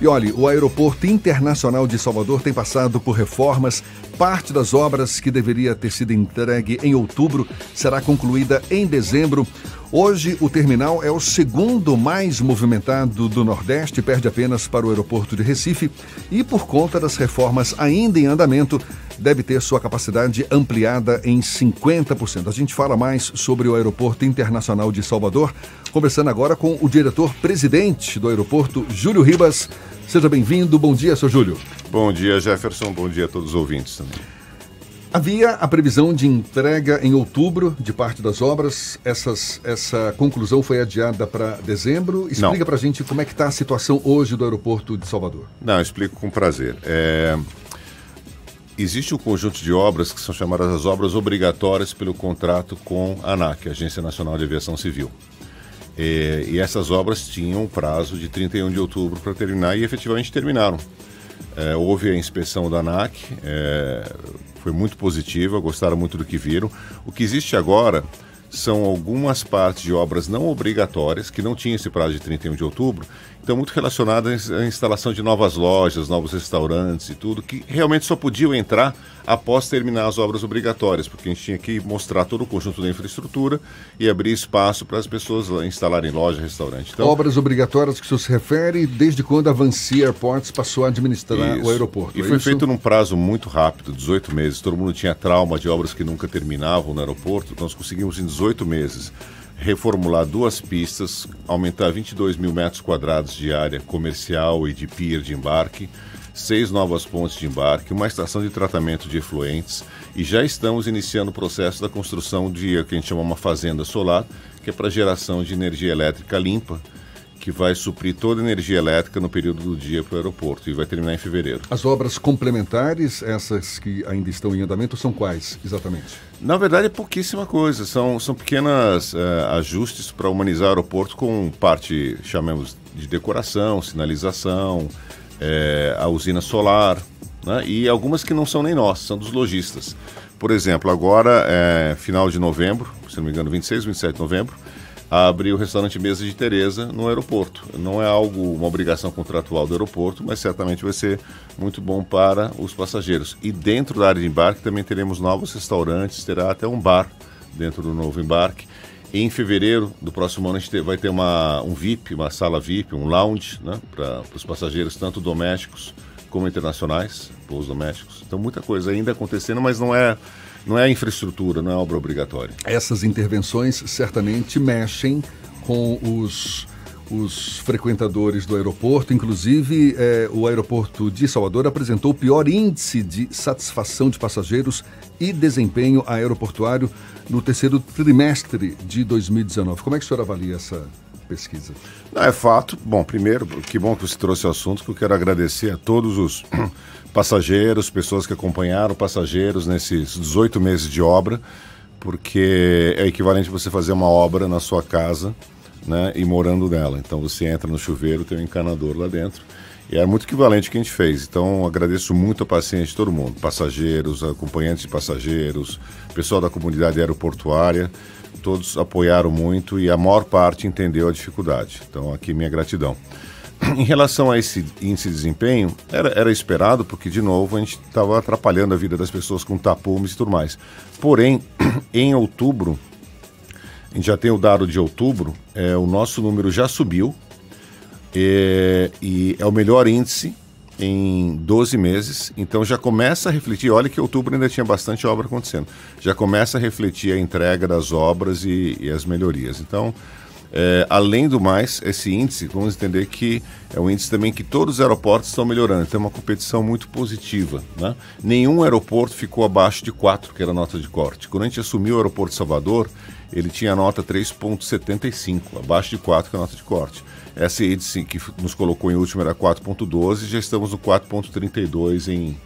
E olhe, o Aeroporto Internacional de Salvador tem passado por reformas. Parte das obras que deveria ter sido entregue em outubro será concluída em dezembro. Hoje, o terminal é o segundo mais movimentado do Nordeste, perde apenas para o aeroporto de Recife e, por conta das reformas ainda em andamento, deve ter sua capacidade ampliada em 50%. A gente fala mais sobre o Aeroporto Internacional de Salvador, conversando agora com o diretor-presidente do aeroporto, Júlio Ribas. Seja bem-vindo. Bom dia, seu Júlio. Bom dia, Jefferson. Bom dia a todos os ouvintes também. Havia a previsão de entrega em outubro de parte das obras. Essas, essa conclusão foi adiada para dezembro. Explica para a gente como é que está a situação hoje do aeroporto de Salvador. Não, explico com prazer. É... Existe um conjunto de obras que são chamadas as obras obrigatórias pelo contrato com a ANAC, Agência Nacional de Aviação Civil. E, e essas obras tinham um prazo de 31 de outubro para terminar e efetivamente terminaram. É, houve a inspeção da ANAC, é, foi muito positiva, gostaram muito do que viram. O que existe agora são algumas partes de obras não obrigatórias, que não tinham esse prazo de 31 de outubro, estão muito relacionadas à instalação de novas lojas, novos restaurantes e tudo, que realmente só podiam entrar após terminar as obras obrigatórias, porque a gente tinha que mostrar todo o conjunto da infraestrutura e abrir espaço para as pessoas instalarem loja, restaurante. Então, obras obrigatórias que o senhor se refere desde quando a Vancy Airports passou a administrar isso. o aeroporto. E é foi isso? feito num prazo muito rápido, 18 meses. Todo mundo tinha trauma de obras que nunca terminavam no aeroporto. Nós conseguimos em 18 meses reformular duas pistas, aumentar 22 mil metros quadrados de área comercial e de pier de embarque, seis novas pontes de embarque, uma estação de tratamento de efluentes e já estamos iniciando o processo da construção de o que a gente chama uma fazenda solar, que é para geração de energia elétrica limpa que vai suprir toda a energia elétrica no período do dia para o aeroporto e vai terminar em fevereiro. As obras complementares, essas que ainda estão em andamento, são quais exatamente? Na verdade, é pouquíssima coisa. São, são pequenos uh, ajustes para humanizar o aeroporto com parte, chamemos de decoração, sinalização, é, a usina solar, né? e algumas que não são nem nossas, são dos lojistas. Por exemplo, agora, é, final de novembro, se não me engano, 26, 27 de novembro, abre o restaurante Mesa de Teresa no aeroporto. Não é algo, uma obrigação contratual do aeroporto, mas certamente vai ser muito bom para os passageiros. E dentro da área de embarque também teremos novos restaurantes, terá até um bar dentro do novo embarque. Em fevereiro do próximo ano a gente vai ter uma, um VIP, uma sala VIP, um lounge né, para os passageiros, tanto domésticos como internacionais, voos domésticos. Então muita coisa ainda acontecendo, mas não é não é infraestrutura, não é obra obrigatória. Essas intervenções certamente mexem com os, os frequentadores do aeroporto. Inclusive, é, o aeroporto de Salvador apresentou o pior índice de satisfação de passageiros e desempenho aeroportuário no terceiro trimestre de 2019. Como é que o senhor avalia essa pesquisa? Não, é fato. Bom, primeiro, que bom que você trouxe o assunto, que eu quero agradecer a todos os passageiros, pessoas que acompanharam passageiros nesses 18 meses de obra, porque é equivalente você fazer uma obra na sua casa né, e morando nela. Então você entra no chuveiro, tem um encanador lá dentro. E é muito equivalente ao que a gente fez. Então agradeço muito a paciência de todo mundo, passageiros, acompanhantes de passageiros, pessoal da comunidade aeroportuária, todos apoiaram muito e a maior parte entendeu a dificuldade. Então aqui minha gratidão. Em relação a esse índice de desempenho, era, era esperado, porque, de novo, a gente estava atrapalhando a vida das pessoas com tapumes e tudo mais. Porém, em outubro, a gente já tem o dado de outubro, é, o nosso número já subiu é, e é o melhor índice em 12 meses, então já começa a refletir. Olha que outubro ainda tinha bastante obra acontecendo, já começa a refletir a entrega das obras e, e as melhorias. Então, é, além do mais, esse índice, vamos entender que é um índice também que todos os aeroportos estão melhorando, tem uma competição muito positiva. Né? Nenhum aeroporto ficou abaixo de 4, que era a nota de corte. Quando a gente assumiu o aeroporto de Salvador, ele tinha a nota 3,75, abaixo de 4, que é a nota de corte. Essa índice que nos colocou em último era 4,12, já estamos no 4,32 em,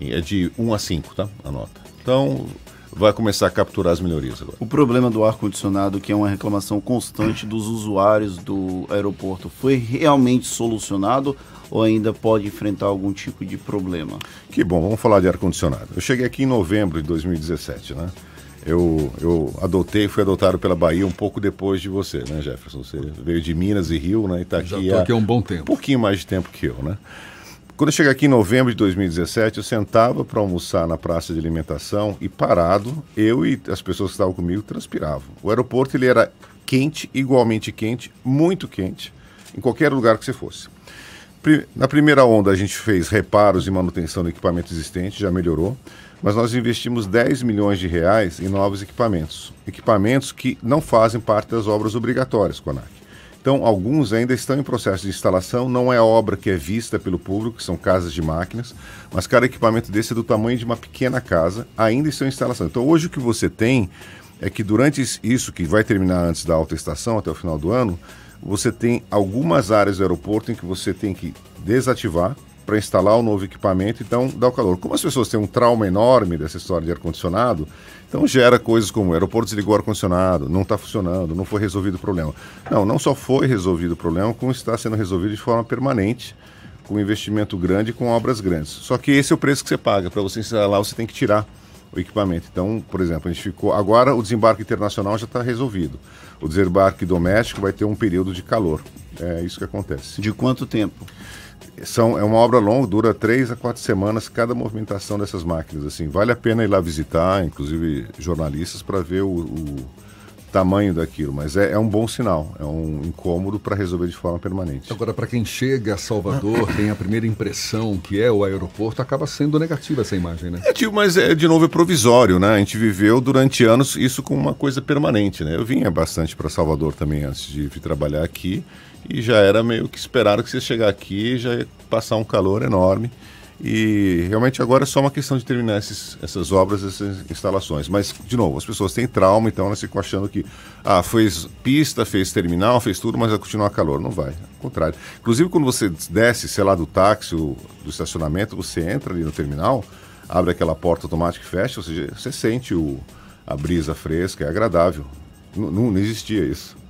em. É de 1 a 5, tá? A nota. Então, vai começar a capturar as melhorias agora. O problema do ar-condicionado, que é uma reclamação constante dos usuários do aeroporto, foi realmente solucionado ou ainda pode enfrentar algum tipo de problema? Que bom, vamos falar de ar-condicionado. Eu cheguei aqui em novembro de 2017, né? Eu, eu adotei, fui adotado pela Bahia um pouco depois de você, né, Jefferson? Você veio de Minas e Rio, né? E tá Já aqui, estou há aqui há um bom tempo. um pouquinho mais de tempo que eu, né? Quando eu cheguei aqui em novembro de 2017, eu sentava para almoçar na praça de alimentação e parado, eu e as pessoas que estavam comigo transpiravam. O aeroporto ele era quente, igualmente quente, muito quente, em qualquer lugar que você fosse. Na primeira onda, a gente fez reparos e manutenção do equipamento existente, já melhorou, mas nós investimos 10 milhões de reais em novos equipamentos. Equipamentos que não fazem parte das obras obrigatórias, CONAC. Então, alguns ainda estão em processo de instalação, não é obra que é vista pelo público, que são casas de máquinas, mas cada equipamento desse é do tamanho de uma pequena casa, ainda estão em instalação. Então, hoje o que você tem é que durante isso, que vai terminar antes da alta estação, até o final do ano, você tem algumas áreas do aeroporto em que você tem que desativar para instalar o novo equipamento, então dá o calor. Como as pessoas têm um trauma enorme dessa história de ar-condicionado, então gera coisas como o aeroporto desligou o ar-condicionado, não está funcionando, não foi resolvido o problema. Não, não só foi resolvido o problema, como está sendo resolvido de forma permanente, com investimento grande e com obras grandes. Só que esse é o preço que você paga. Para você instalar, você tem que tirar o equipamento. Então, por exemplo, a gente ficou. Agora o desembarque internacional já está resolvido. O desembarque doméstico vai ter um período de calor. É isso que acontece. De quanto tempo? São, é uma obra longa, dura três a quatro semanas cada movimentação dessas máquinas. Assim, vale a pena ir lá visitar, inclusive jornalistas, para ver o, o tamanho daquilo. Mas é, é um bom sinal, é um incômodo para resolver de forma permanente. Agora, para quem chega a Salvador, tem a primeira impressão que é o aeroporto, acaba sendo negativa essa imagem, né? É, tio, mas é, de novo é provisório, né? A gente viveu durante anos isso como uma coisa permanente, né? Eu vinha bastante para Salvador também antes de vir trabalhar aqui e já era meio que esperado que você chegar aqui já ia passar um calor enorme. E realmente agora é só uma questão de terminar esses, essas obras, essas instalações. Mas, de novo, as pessoas têm trauma, então elas ficam achando que ah, fez pista, fez terminal, fez tudo, mas vai continuar calor. Não vai. Ao contrário. Inclusive, quando você desce, sei lá, do táxi, ou do estacionamento, você entra ali no terminal, abre aquela porta automática e fecha, ou seja, você sente o, a brisa fresca, é agradável. Não, não existia isso.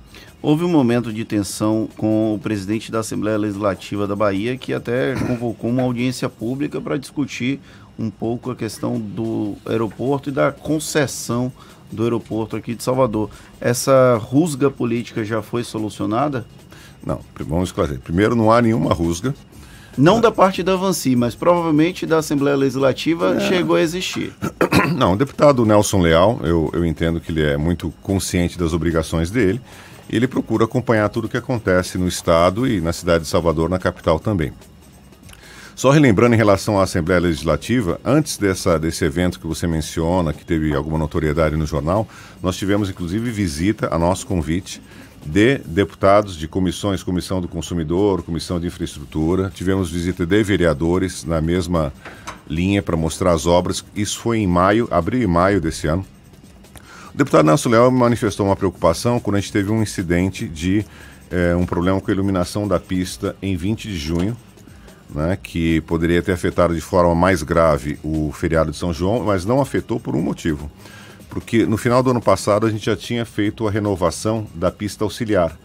Houve um momento de tensão com o presidente da Assembleia Legislativa da Bahia, que até convocou uma audiência pública para discutir um pouco a questão do aeroporto e da concessão do aeroporto aqui de Salvador. Essa rusga política já foi solucionada? Não, vamos esclarecer. Primeiro, não há nenhuma rusga. Não da parte da Avanci, mas provavelmente da Assembleia Legislativa chegou a existir. Não, o deputado Nelson Leal, eu, eu entendo que ele é muito consciente das obrigações dele. Ele procura acompanhar tudo o que acontece no Estado e na cidade de Salvador, na capital também. Só relembrando em relação à Assembleia Legislativa, antes dessa, desse evento que você menciona, que teve alguma notoriedade no jornal, nós tivemos inclusive visita a nosso convite de deputados de comissões, Comissão do Consumidor, Comissão de Infraestrutura, tivemos visita de vereadores na mesma linha para mostrar as obras. Isso foi em maio, abril e maio desse ano. O deputado Nelson Leal manifestou uma preocupação quando a gente teve um incidente de eh, um problema com a iluminação da pista em 20 de junho, né, que poderia ter afetado de forma mais grave o feriado de São João, mas não afetou por um motivo. Porque no final do ano passado a gente já tinha feito a renovação da pista auxiliar.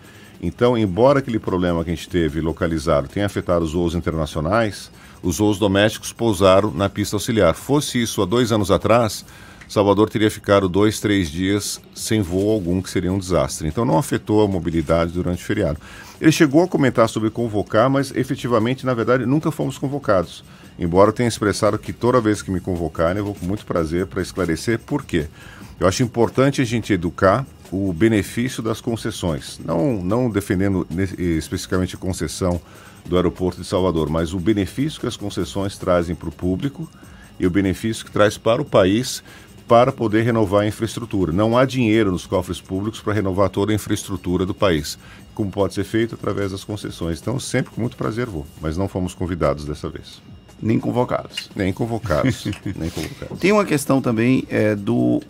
Então, embora aquele problema que a gente teve localizado tenha afetado os voos internacionais, os voos domésticos pousaram na pista auxiliar. Fosse isso há dois anos atrás, Salvador teria ficado dois, três dias sem voo algum, que seria um desastre. Então não afetou a mobilidade durante o feriado. Ele chegou a comentar sobre convocar, mas efetivamente, na verdade, nunca fomos convocados. Embora eu tenha expressado que toda vez que me convocarem, eu vou com muito prazer para esclarecer por quê. Eu acho importante a gente educar o benefício das concessões, não, não defendendo especificamente a concessão do aeroporto de Salvador, mas o benefício que as concessões trazem para o público e o benefício que traz para o país para poder renovar a infraestrutura. Não há dinheiro nos cofres públicos para renovar toda a infraestrutura do país, como pode ser feito através das concessões. Então, sempre com muito prazer vou, mas não fomos convidados dessa vez. Nem convocados. Nem convocados. nem convocados. Tem uma questão também é, do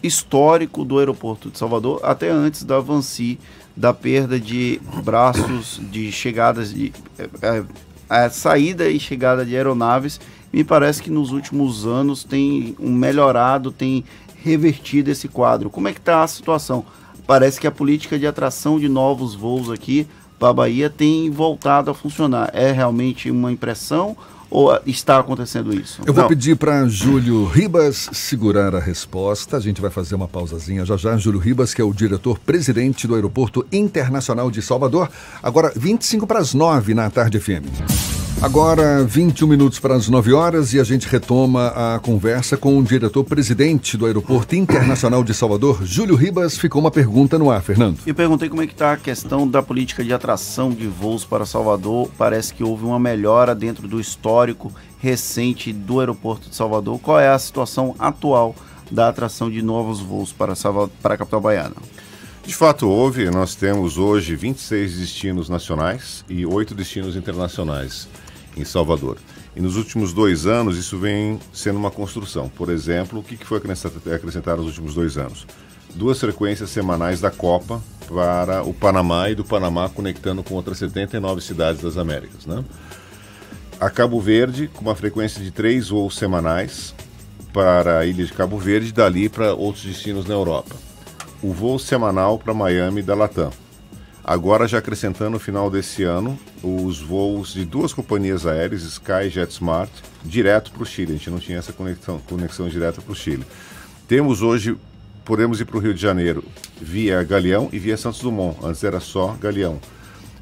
histórico do aeroporto de Salvador, até antes da Avanci, da perda de braços, de chegadas, de é, a saída e chegada de aeronaves. Me parece que nos últimos anos tem um melhorado, tem revertido esse quadro. Como é que está a situação? Parece que a política de atração de novos voos aqui para a Bahia tem voltado a funcionar. É realmente uma impressão ou está acontecendo isso? Eu vou Não. pedir para Júlio Ribas segurar a resposta. A gente vai fazer uma pausazinha já já. Júlio Ribas, que é o diretor-presidente do Aeroporto Internacional de Salvador. Agora, 25 para as 9 na tarde FM. Agora, 21 minutos para as 9 horas e a gente retoma a conversa com o diretor-presidente do Aeroporto Internacional de Salvador, Júlio Ribas. Ficou uma pergunta no ar, Fernando. Eu perguntei como é que está a questão da política de atração de voos para Salvador. Parece que houve uma melhora dentro do histórico recente do aeroporto de Salvador. Qual é a situação atual da atração de novos voos para, Salvador, para a capital baiana? De fato, houve. Nós temos hoje 26 destinos nacionais e 8 destinos internacionais em Salvador. E nos últimos dois anos isso vem sendo uma construção. Por exemplo, o que foi acrescentado nos últimos dois anos? Duas frequências semanais da Copa para o Panamá e do Panamá conectando com outras 79 cidades das Américas. Né? A Cabo Verde, com uma frequência de três voos semanais para a ilha de Cabo Verde dali para outros destinos na Europa. O voo semanal para Miami da Latam Agora, já acrescentando no final desse ano, os voos de duas companhias aéreas, Sky e JetSmart, direto para o Chile. A gente não tinha essa conexão, conexão direta para o Chile. Temos hoje, podemos ir para o Rio de Janeiro via Galeão e via Santos Dumont. Antes era só Galeão.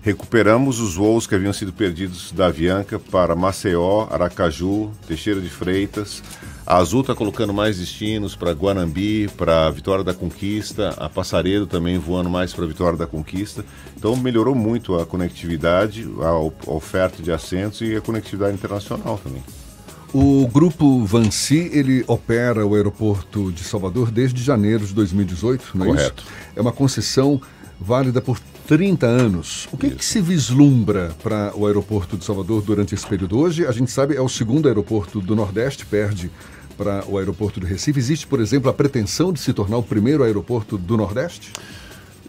Recuperamos os voos que haviam sido perdidos da Avianca para Maceió, Aracaju, Teixeira de Freitas, a Azul está colocando mais destinos para Guanambi, para Vitória da Conquista, a Passaredo também voando mais para Vitória da Conquista. Então melhorou muito a conectividade, a oferta de assentos e a conectividade internacional também. O grupo Vansi, ele opera o aeroporto de Salvador desde janeiro de 2018, não é Correto. isso? É uma concessão válida por 30 anos. O que, que, se vislumbra para o aeroporto de Salvador durante esse período? Hoje, a gente sabe, é o segundo aeroporto do Nordeste, perde para o aeroporto do Recife? Existe, por exemplo, a pretensão de se tornar o primeiro aeroporto do Nordeste?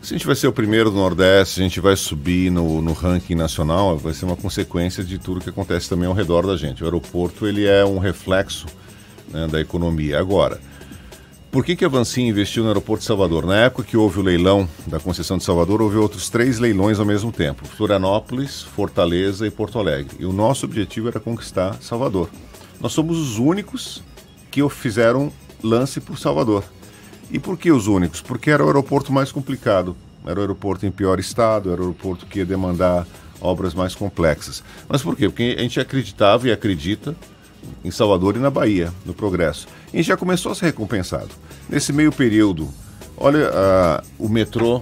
Se a gente vai ser o primeiro do Nordeste, a gente vai subir no, no ranking nacional, vai ser uma consequência de tudo que acontece também ao redor da gente. O aeroporto ele é um reflexo né, da economia. Agora, por que, que a Vansim investiu no aeroporto de Salvador? Na época que houve o leilão da concessão de Salvador, houve outros três leilões ao mesmo tempo: Florianópolis, Fortaleza e Porto Alegre. E o nosso objetivo era conquistar Salvador. Nós somos os únicos que fizeram lance por Salvador. E por que os únicos? Porque era o aeroporto mais complicado, era o aeroporto em pior estado, era o aeroporto que ia demandar obras mais complexas. Mas por quê? Porque a gente acreditava e acredita em Salvador e na Bahia, no progresso. E já começou a ser recompensado. Nesse meio período, olha, uh, o metrô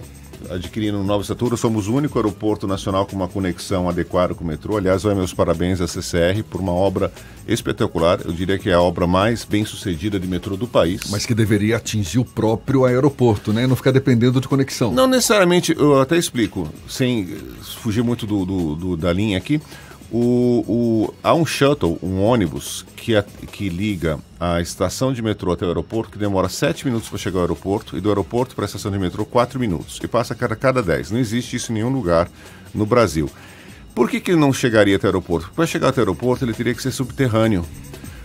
adquirindo nova estatura. Somos o único aeroporto nacional com uma conexão adequada com o metrô. Aliás, vai meus parabéns à CCR por uma obra espetacular. Eu diria que é a obra mais bem sucedida de metrô do país. Mas que deveria atingir o próprio aeroporto, né? Não ficar dependendo de conexão. Não necessariamente, eu até explico, sem fugir muito do, do, do da linha aqui. O, o, há um shuttle, um ônibus, que, a, que liga a estação de metrô até o aeroporto, que demora 7 minutos para chegar ao aeroporto, e do aeroporto para a estação de metrô 4 minutos, e passa a cada, cada 10. Não existe isso em nenhum lugar no Brasil. Por que, que ele não chegaria até o aeroporto? Para chegar até o aeroporto, ele teria que ser subterrâneo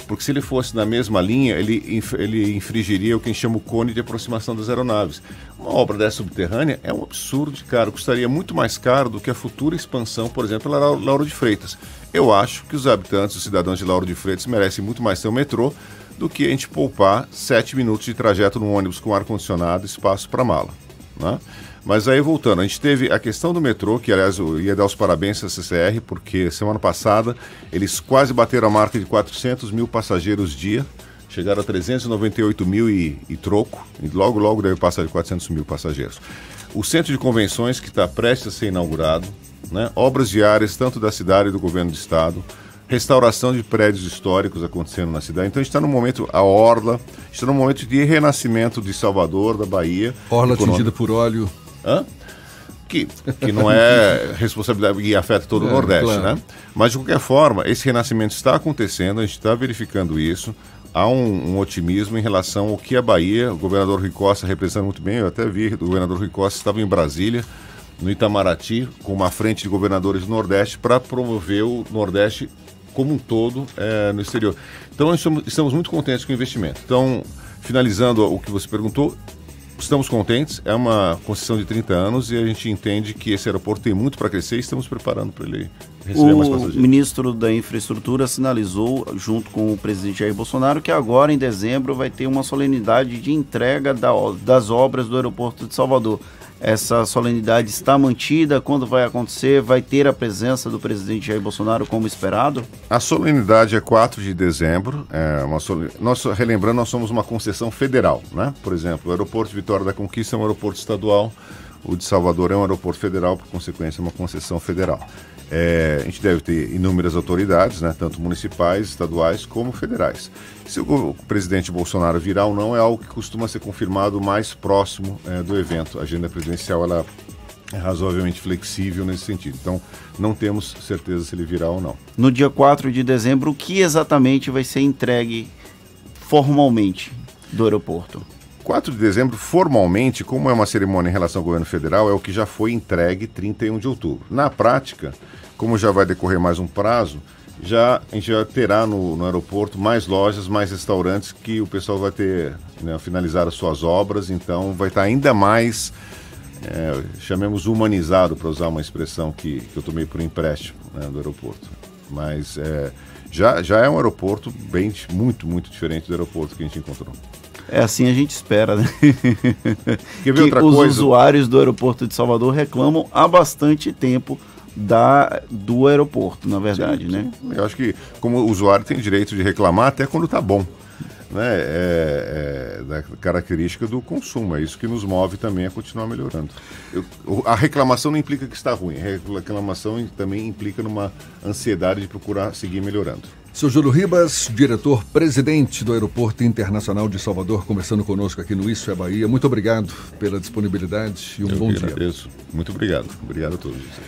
porque se ele fosse na mesma linha, ele, ele infringiria o que a gente chama o cone de aproximação das aeronaves. Uma obra dessa subterrânea é um absurdo de caro, custaria muito mais caro do que a futura expansão, por exemplo, da Lauro de Freitas. Eu acho que os habitantes, os cidadãos de Lauro de Freitas, merecem muito mais ter um metrô do que a gente poupar sete minutos de trajeto num ônibus com ar-condicionado e espaço para mala. Né? Mas aí voltando, a gente teve a questão do metrô, que aliás eu ia dar os parabéns à CCR, porque semana passada eles quase bateram a marca de 400 mil passageiros dia, chegaram a 398 mil e, e troco, e logo logo deve passar de 400 mil passageiros. O centro de convenções que está prestes a ser inaugurado, né? obras diárias tanto da cidade e do governo do estado, restauração de prédios históricos acontecendo na cidade. Então a gente está no momento, a Orla, está no momento de renascimento de Salvador, da Bahia. Orla atingida por óleo. Hã? Que, que não é responsabilidade e afeta todo o é, Nordeste, claro. né? Mas de qualquer forma, esse renascimento está acontecendo, a gente está verificando isso. Há um, um, otimismo em relação ao que a Bahia, o governador Rui Costa representa muito bem. Eu até vi, o governador Rui Costa estava em Brasília, no Itamaraty, com uma frente de governadores do Nordeste para promover o Nordeste como um todo é, no exterior. Então, estamos, estamos muito contentes com o investimento. Então, finalizando o que você perguntou, estamos contentes, é uma concessão de 30 anos e a gente entende que esse aeroporto tem muito para crescer e estamos preparando para ele receber mais passageiros. O ministro da Infraestrutura sinalizou, junto com o presidente Jair Bolsonaro, que agora em dezembro vai ter uma solenidade de entrega da, das obras do aeroporto de Salvador. Essa solenidade está mantida? Quando vai acontecer? Vai ter a presença do presidente Jair Bolsonaro como esperado? A solenidade é 4 de dezembro. É uma sol... nós, relembrando, nós somos uma concessão federal. Né? Por exemplo, o aeroporto Vitória da Conquista é um aeroporto estadual, o de Salvador é um aeroporto federal, por consequência, é uma concessão federal. É, a gente deve ter inúmeras autoridades, né, tanto municipais, estaduais como federais. Se o, presidente Bolsonaro virar ou não é algo que costuma ser confirmado mais próximo é, do evento. A agenda presidencial ela é razoavelmente flexível nesse sentido. Então, não temos certeza se ele virá ou não. No dia 4 de dezembro, o que exatamente vai ser entregue formalmente do aeroporto? 4 de dezembro, formalmente, como é uma cerimônia em relação ao governo federal, é o que já foi entregue 31 de outubro. Na prática, como já vai decorrer mais um prazo, já a gente já terá no, no aeroporto mais lojas, mais restaurantes que o pessoal vai ter né, finalizar as suas obras, então vai estar ainda mais, é, chamemos humanizado, para usar uma expressão que, que eu tomei por empréstimo né, do aeroporto. Mas é, já, já é um aeroporto bem, muito, muito diferente do aeroporto que a gente encontrou. É assim a gente espera, né? Que os coisa? usuários do aeroporto de Salvador reclamam há bastante tempo da, do aeroporto, na verdade, sim, né? Sim. Eu acho que como usuário tem direito de reclamar até quando está bom. Né? É, é, da característica do consumo, é isso que nos move também a continuar melhorando. Eu, a reclamação não implica que está ruim, a reclamação também implica numa ansiedade de procurar seguir melhorando. Seu Júlio Ribas, diretor-presidente do Aeroporto Internacional de Salvador, conversando conosco aqui no Isso é Bahia. Muito obrigado pela disponibilidade e um Eu bom dia. Agradeço. Muito obrigado. Obrigado a todos vocês.